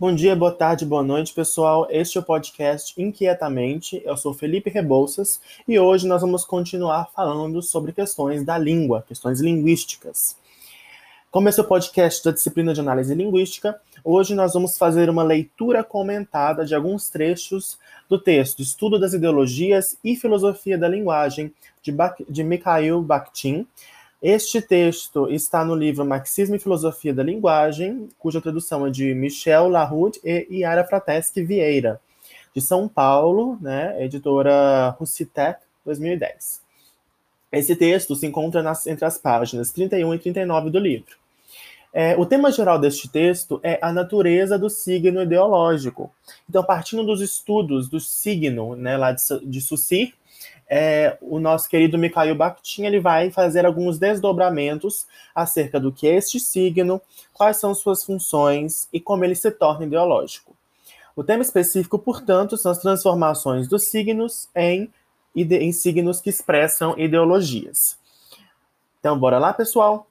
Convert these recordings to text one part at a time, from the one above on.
Bom dia, boa tarde, boa noite, pessoal. Este é o podcast Inquietamente. Eu sou Felipe Rebouças e hoje nós vamos continuar falando sobre questões da língua, questões linguísticas. Como esse é o podcast da disciplina de análise linguística, hoje nós vamos fazer uma leitura comentada de alguns trechos do texto Estudo das Ideologias e Filosofia da Linguagem, de, ba de Mikhail Bakhtin, este texto está no livro Marxismo e Filosofia da Linguagem, cuja tradução é de Michel Laroude e Yara Frateschi Vieira, de São Paulo, né, editora Russitec, 2010. Esse texto se encontra nas, entre as páginas 31 e 39 do livro. É, o tema geral deste texto é a natureza do signo ideológico. Então, partindo dos estudos do signo, né, lá de, de é, o nosso querido Mikhail Bakhtin ele vai fazer alguns desdobramentos acerca do que é este signo, quais são suas funções e como ele se torna ideológico. O tema específico, portanto, são as transformações dos signos em, em signos que expressam ideologias. Então, bora lá, pessoal?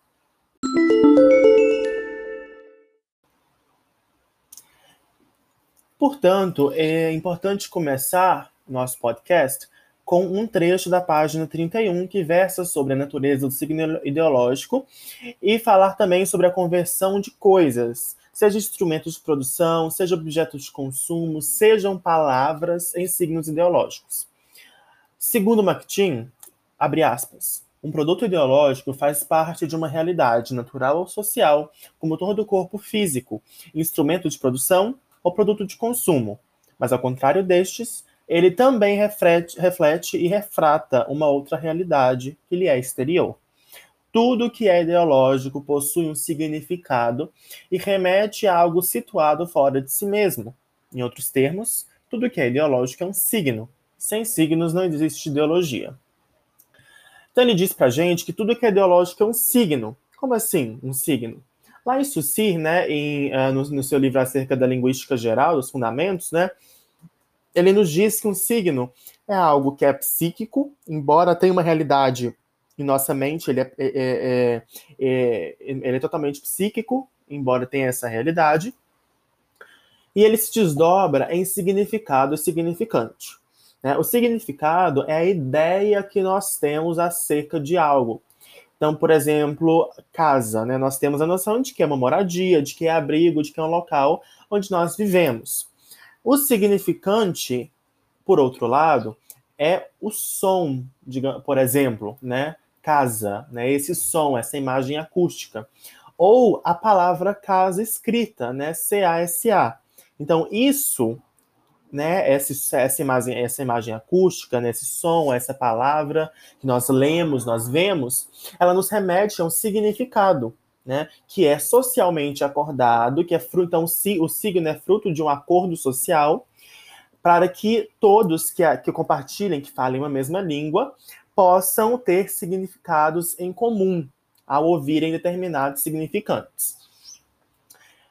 Portanto, é importante começar nosso podcast com um trecho da página 31 que versa sobre a natureza do signo ideológico e falar também sobre a conversão de coisas, seja instrumentos de produção, seja objetos de consumo, sejam palavras em signos ideológicos. Segundo McTean, abre aspas, um produto ideológico faz parte de uma realidade natural ou social, como todo corpo físico, instrumento de produção ou produto de consumo. Mas, ao contrário destes, ele também reflete, reflete e refrata uma outra realidade que lhe é exterior. Tudo que é ideológico possui um significado e remete a algo situado fora de si mesmo. Em outros termos, tudo que é ideológico é um signo. Sem signos não existe ideologia. Então ele diz pra gente que tudo que é ideológico é um signo. Como assim, um signo? Lá em Saussure, né, em, uh, no, no, seu livro acerca da linguística geral, dos fundamentos, né, ele nos diz que um signo é algo que é psíquico, embora tenha uma realidade em nossa mente, ele é, é, é, é, ele é totalmente psíquico, embora tenha essa realidade, e ele se desdobra em significado significante. Né? O significado é a ideia que nós temos acerca de algo. Então, por exemplo, casa, né? Nós temos a noção de que é uma moradia, de que é abrigo, de que é um local onde nós vivemos. O significante, por outro lado, é o som, digamos, por exemplo, né? Casa, né? Esse som, essa imagem acústica. Ou a palavra casa escrita, né? C-A-S-A. Então, isso, né? Essa, essa, imagem, essa imagem acústica, né? esse som, essa palavra que nós lemos, nós vemos, ela nos remete a um significado né, que é socialmente acordado, que é fruto, então o signo é fruto de um acordo social, para que todos que, que compartilhem, que falem uma mesma língua, possam ter significados em comum ao ouvirem determinados significantes.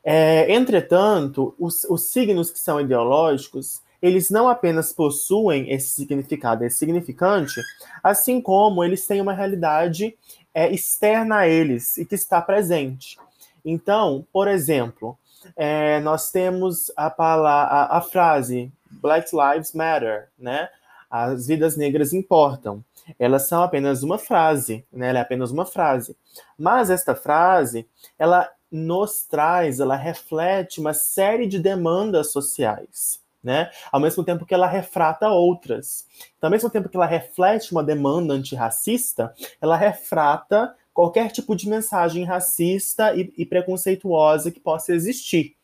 É, entretanto, os, os signos que são ideológicos, eles não apenas possuem esse significado, esse significante, assim como eles têm uma realidade é, externa a eles e que está presente. Então, por exemplo, é, nós temos a, palavra, a, a frase Black Lives Matter, né? As vidas negras importam. Elas são apenas uma frase, né? Ela é apenas uma frase. Mas esta frase, ela nos traz, ela reflete uma série de demandas sociais né? Ao mesmo tempo que ela refrata outras. Então, ao mesmo tempo que ela reflete uma demanda antirracista, ela refrata qualquer tipo de mensagem racista e, e preconceituosa que possa existir.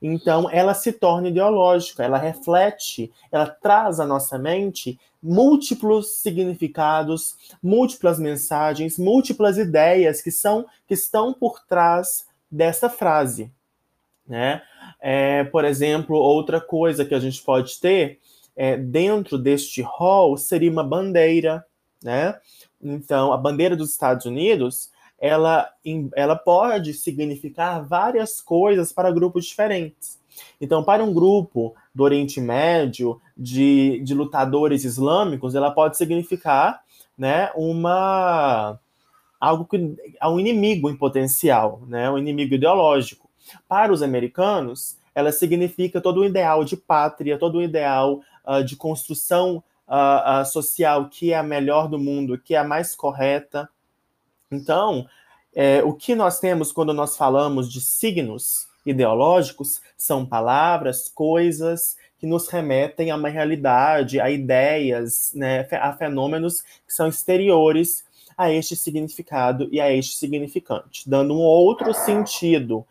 Então, ela se torna ideológica, ela reflete, ela traz à nossa mente múltiplos significados, múltiplas mensagens, múltiplas ideias que são que estão por trás dessa frase, né? É, por exemplo, outra coisa que a gente pode ter é, dentro deste hall seria uma bandeira, né? Então, a bandeira dos Estados Unidos, ela, ela pode significar várias coisas para grupos diferentes. Então, para um grupo do Oriente Médio, de, de lutadores islâmicos, ela pode significar né, uma algo que é um inimigo em potencial, né, um inimigo ideológico. Para os americanos, ela significa todo o ideal de pátria, todo o ideal uh, de construção uh, uh, social que é a melhor do mundo, que é a mais correta. Então, é, o que nós temos quando nós falamos de signos ideológicos são palavras, coisas que nos remetem a uma realidade, a ideias, né, a fenômenos que são exteriores a este significado e a este significante, dando um outro sentido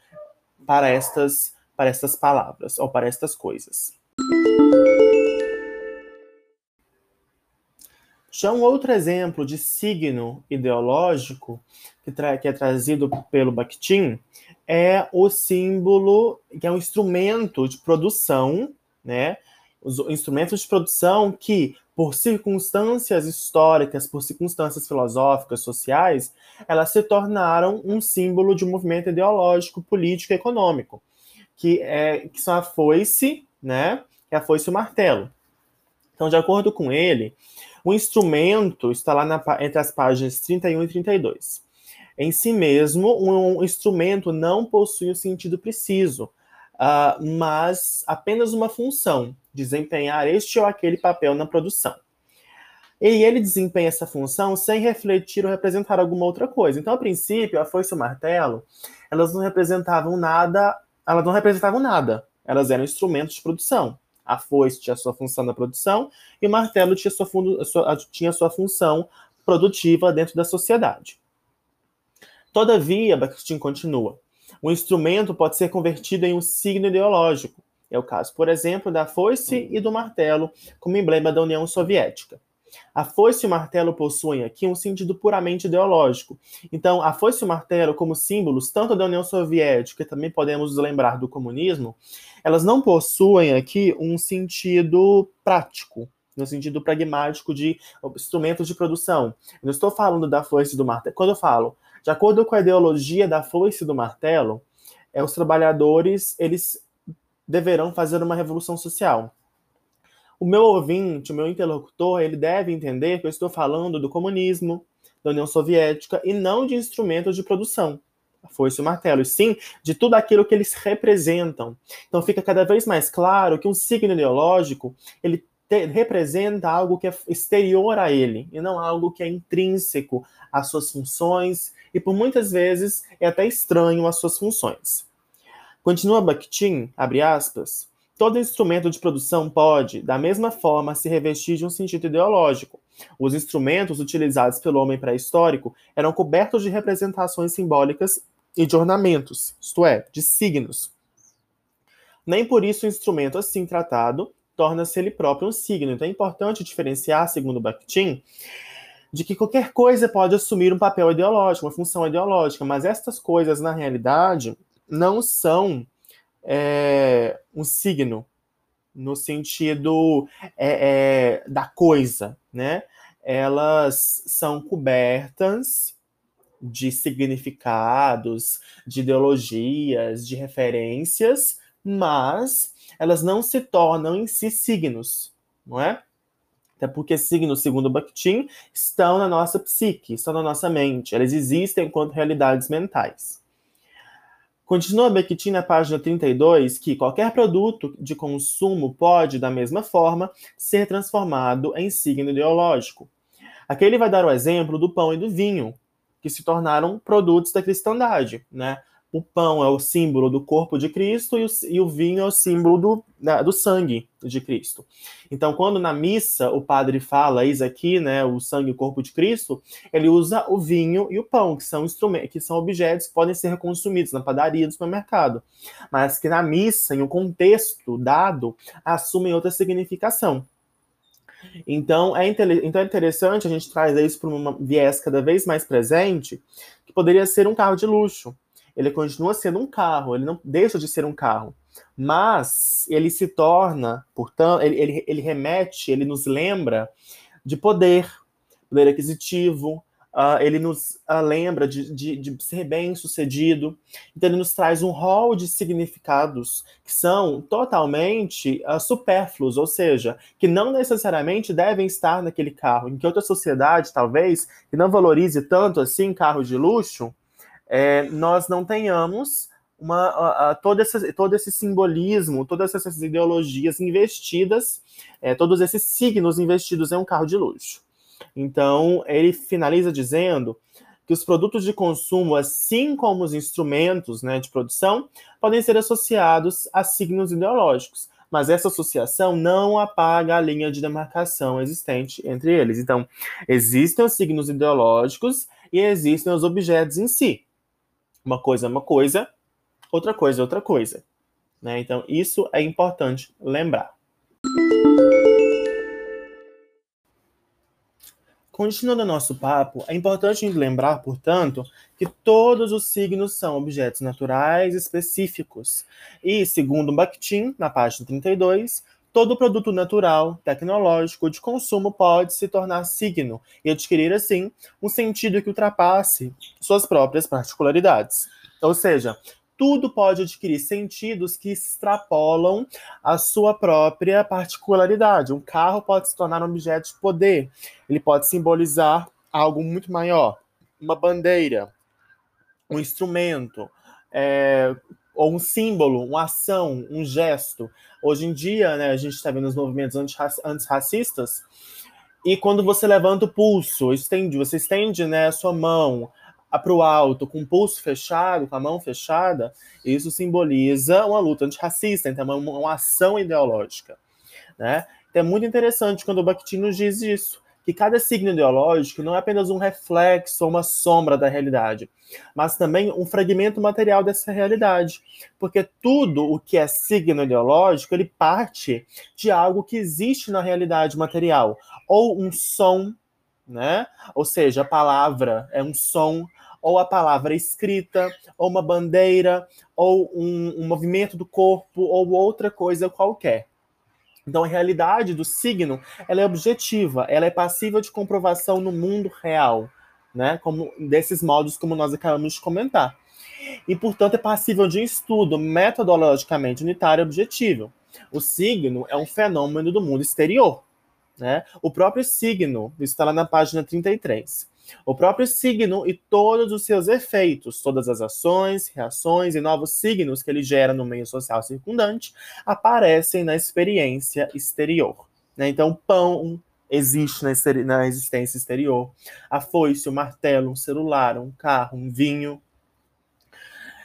para estas, para estas palavras ou para estas coisas. Já um outro exemplo de signo ideológico que, que é trazido pelo Bakhtin é o símbolo, que é um instrumento de produção, né? Os instrumentos de produção que, por circunstâncias históricas, por circunstâncias filosóficas, sociais, elas se tornaram um símbolo de um movimento ideológico, político econômico, que, é, que são a foice, né? É a foice e o martelo. Então, de acordo com ele, o instrumento está lá na, entre as páginas 31 e 32. Em si mesmo, um instrumento não possui um sentido preciso, uh, mas apenas uma função, desempenhar este ou aquele papel na produção. E ele desempenha essa função sem refletir ou representar alguma outra coisa. Então, a princípio, a foice e o martelo, elas não representavam nada, elas não representavam nada. Elas eram instrumentos de produção. A foice tinha sua função na produção e o martelo tinha sua, sua, tinha sua função produtiva dentro da sociedade. Todavia, Bakhtin continua, o instrumento pode ser convertido em um signo ideológico. É o caso, por exemplo, da foice e do martelo como emblema da União Soviética. A foice e o martelo possuem aqui um sentido puramente ideológico. Então, a foice e o martelo, como símbolos tanto da União Soviética, também podemos lembrar do comunismo, elas não possuem aqui um sentido prático, no sentido pragmático de instrumentos de produção. Eu não estou falando da foice e do martelo. Quando eu falo, de acordo com a ideologia da foice e do martelo, é, os trabalhadores eles deverão fazer uma revolução social o meu ouvinte, o meu interlocutor, ele deve entender que eu estou falando do comunismo, da União Soviética e não de instrumentos de produção, foice e martelo, e sim de tudo aquilo que eles representam. Então fica cada vez mais claro que um signo ideológico, ele te, representa algo que é exterior a ele, e não algo que é intrínseco às suas funções, e por muitas vezes é até estranho às suas funções. Continua Bakhtin, abre aspas, Todo instrumento de produção pode, da mesma forma, se revestir de um sentido ideológico. Os instrumentos utilizados pelo homem pré-histórico eram cobertos de representações simbólicas e de ornamentos, isto é, de signos. Nem por isso o instrumento assim tratado torna-se ele próprio um signo. Então é importante diferenciar, segundo Bakhtin, de que qualquer coisa pode assumir um papel ideológico, uma função ideológica, mas estas coisas, na realidade, não são é, um signo no sentido é, é, da coisa, né? Elas são cobertas de significados, de ideologias, de referências, mas elas não se tornam em si signos, não é? Até porque signos, segundo Bakhtin, estão na nossa psique, estão na nossa mente. Elas existem enquanto realidades mentais. Continua Bakhtin na página 32 que qualquer produto de consumo pode, da mesma forma, ser transformado em signo ideológico. Aqui ele vai dar o exemplo do pão e do vinho, que se tornaram produtos da cristandade, né? O pão é o símbolo do corpo de Cristo e o, e o vinho é o símbolo do, da, do sangue de Cristo. Então, quando na missa o padre fala, eis aqui, né, o sangue e o corpo de Cristo, ele usa o vinho e o pão, que são instrumentos, que são objetos que podem ser consumidos na padaria do supermercado, mas que na missa, em um contexto dado, assumem outra significação. Então é, então é interessante a gente trazer isso para um viés cada vez mais presente, que poderia ser um carro de luxo ele continua sendo um carro, ele não deixa de ser um carro. Mas ele se torna, portanto, ele, ele, ele remete, ele nos lembra de poder, poder aquisitivo, uh, ele nos uh, lembra de, de, de, ser bem sucedido. Então, ele nos traz um rol de significados que são totalmente uh, supérfluos, ou seja, que não necessariamente devem estar naquele carro. Em que outra sociedade, talvez, que não valorize tanto assim carro de luxo, é, nós não tenhamos uma, uh, todo, esse, todo esse simbolismo, todas essas ideologias investidas, é, todos esses signos investidos em um carro de luxo. Então, ele finaliza dizendo que os produtos de consumo, assim como os instrumentos né, de produção, podem ser associados a signos ideológicos, mas essa associação não apaga a linha de demarcação existente entre eles. Então, existem os signos ideológicos e existem os objetos em si. Uma coisa é uma coisa, outra coisa é outra coisa. Né? Então, isso é importante lembrar. Continuando nosso papo, é importante lembrar, portanto, que todos os signos são objetos naturais específicos. E, segundo Bakhtin, na página 32, todo produto natural, tecnológico de consumo pode se tornar signo e adquirir, assim, um sentido que ultrapasse suas próprias particularidades. Ou seja, tudo pode adquirir sentidos que extrapolam a sua própria particularidade. Um carro pode se tornar um objeto de poder, ele pode simbolizar algo muito maior, uma bandeira, um instrumento, é, ou um símbolo, uma ação, um gesto. Hoje em dia, né, a gente está vendo os movimentos antirracistas, e quando você levanta o pulso, estende, você estende né, a sua mão, para o alto, com o pulso fechado, com a mão fechada, isso simboliza uma luta antirracista, então é uma, uma ação ideológica. Né? Então é muito interessante quando o Bakhtin nos diz isso, que cada signo ideológico não é apenas um reflexo ou uma sombra da realidade, mas também um fragmento material dessa realidade. Porque tudo o que é signo ideológico, ele parte de algo que existe na realidade material, ou um som, né? Ou seja, a palavra é um som, ou a palavra escrita, ou uma bandeira, ou um, um movimento do corpo, ou outra coisa qualquer. Então, a realidade do signo ela é objetiva, ela é passível de comprovação no mundo real, né? Como desses modos como nós acabamos de comentar. E, portanto, é passível de estudo metodologicamente unitário e objetivo. O signo é um fenômeno do mundo exterior. Né? O próprio signo, isso está lá na página 33. O próprio signo e todos os seus efeitos, todas as ações, reações e novos signos que ele gera no meio social circundante, aparecem na experiência exterior. Né? Então, pão existe na, existência exterior. A foice, o martelo, um celular, um carro, um vinho.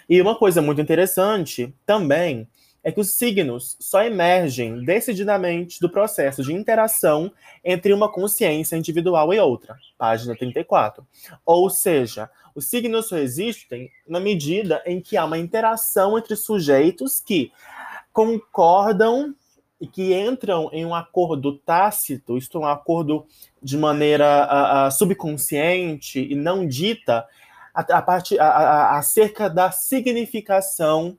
E uma coisa muito interessante também é que os signos só emergem decididamente do processo de interação entre uma consciência individual e outra. Página 34. Ou seja, os signos só existem na medida em que há uma interação entre sujeitos que concordam e que entram em um acordo tácito, isto é, um acordo de maneira uh, uh, subconsciente e não dita, a, a parte, a, a, acerca da significação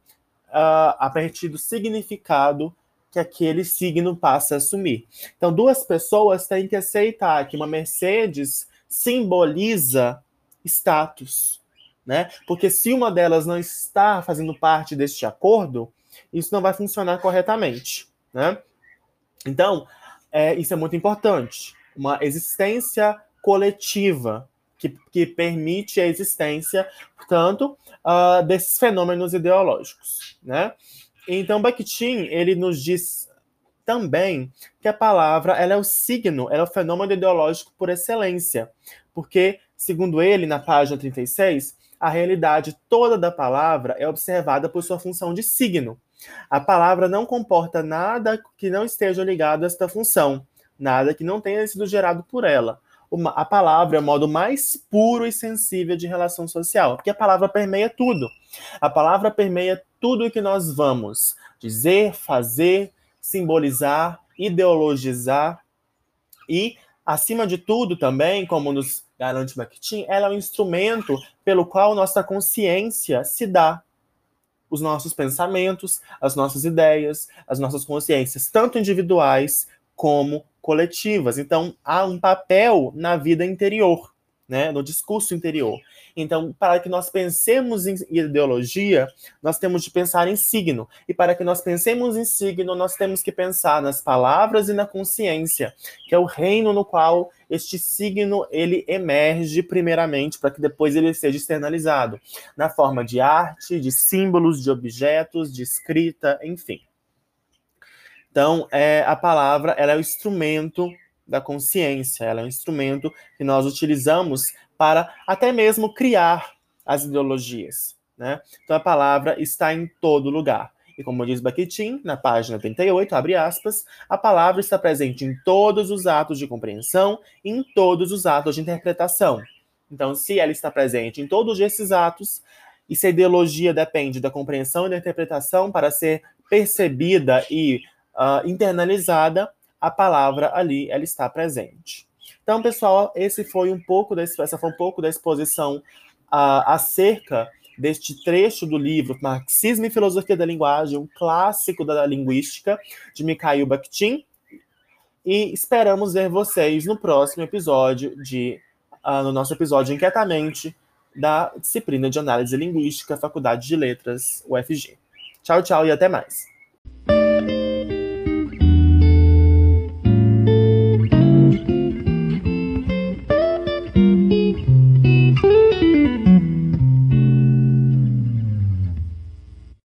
uh, a partir do significado que aquele signo passa a assumir. Então, duas pessoas têm que aceitar que uma Mercedes simboliza status, né? Porque se uma delas não está fazendo parte deste acordo, isso não vai funcionar corretamente, né? Então, é, isso é muito importante. Uma existência coletiva que, que permite a existência, portanto, uh, desses fenômenos ideológicos, né? Então, Bakhtin, ele nos diz também que a palavra ela é o signo, ela é o fenômeno ideológico por excelência, porque, segundo ele, na página 36, a realidade toda da palavra é observada por sua função de signo. A palavra não comporta nada que não esteja ligado a esta função, nada que não tenha sido gerado por ela a palavra é o modo mais puro e sensível de relação social, porque a palavra permeia tudo. A palavra permeia tudo o que nós vamos dizer, fazer, simbolizar, ideologizar e, acima de tudo, também, como nos garante Bakhtin, ela é um instrumento pelo qual nossa consciência se dá. Os nossos pensamentos, as nossas ideias, as nossas consciências, tanto individuais como coletivas. Então, há um papel na vida interior. né, no discurso interior. Então, para que nós pensemos em ideologia, nós temos de pensar em signo. E para que nós pensemos em signo, nós temos que pensar nas palavras e na consciência, que é o reino no qual este signo ele emerge primeiramente, para que depois ele seja externalizado, na forma de arte, de símbolos, de objetos, de escrita, enfim. Então, é, a palavra ela é o instrumento da consciência, ela é um instrumento que nós utilizamos para até mesmo criar as ideologias. Né? Então a palavra está em todo lugar. E como diz Bakhtin, na página 38, abre aspas, a palavra está presente em todos os atos de compreensão e em todos os atos de interpretação. Então, se ela está presente em todos esses atos, e se a ideologia depende da compreensão e da interpretação para ser percebida e uh, internalizada, a palavra ali ela está presente. Então, pessoal, esse foi um pouco da, essa foi um pouco da exposição uh, acerca deste trecho do livro Marxismo e Filosofia da Linguagem, um clássico da linguística, de Mikhail Bakhtin. E esperamos ver vocês no próximo episódio de uh, no nosso episódio Inquietamente da disciplina de Análise Linguística, Faculdade de Letras, UFG. Tchau, tchau e até mais.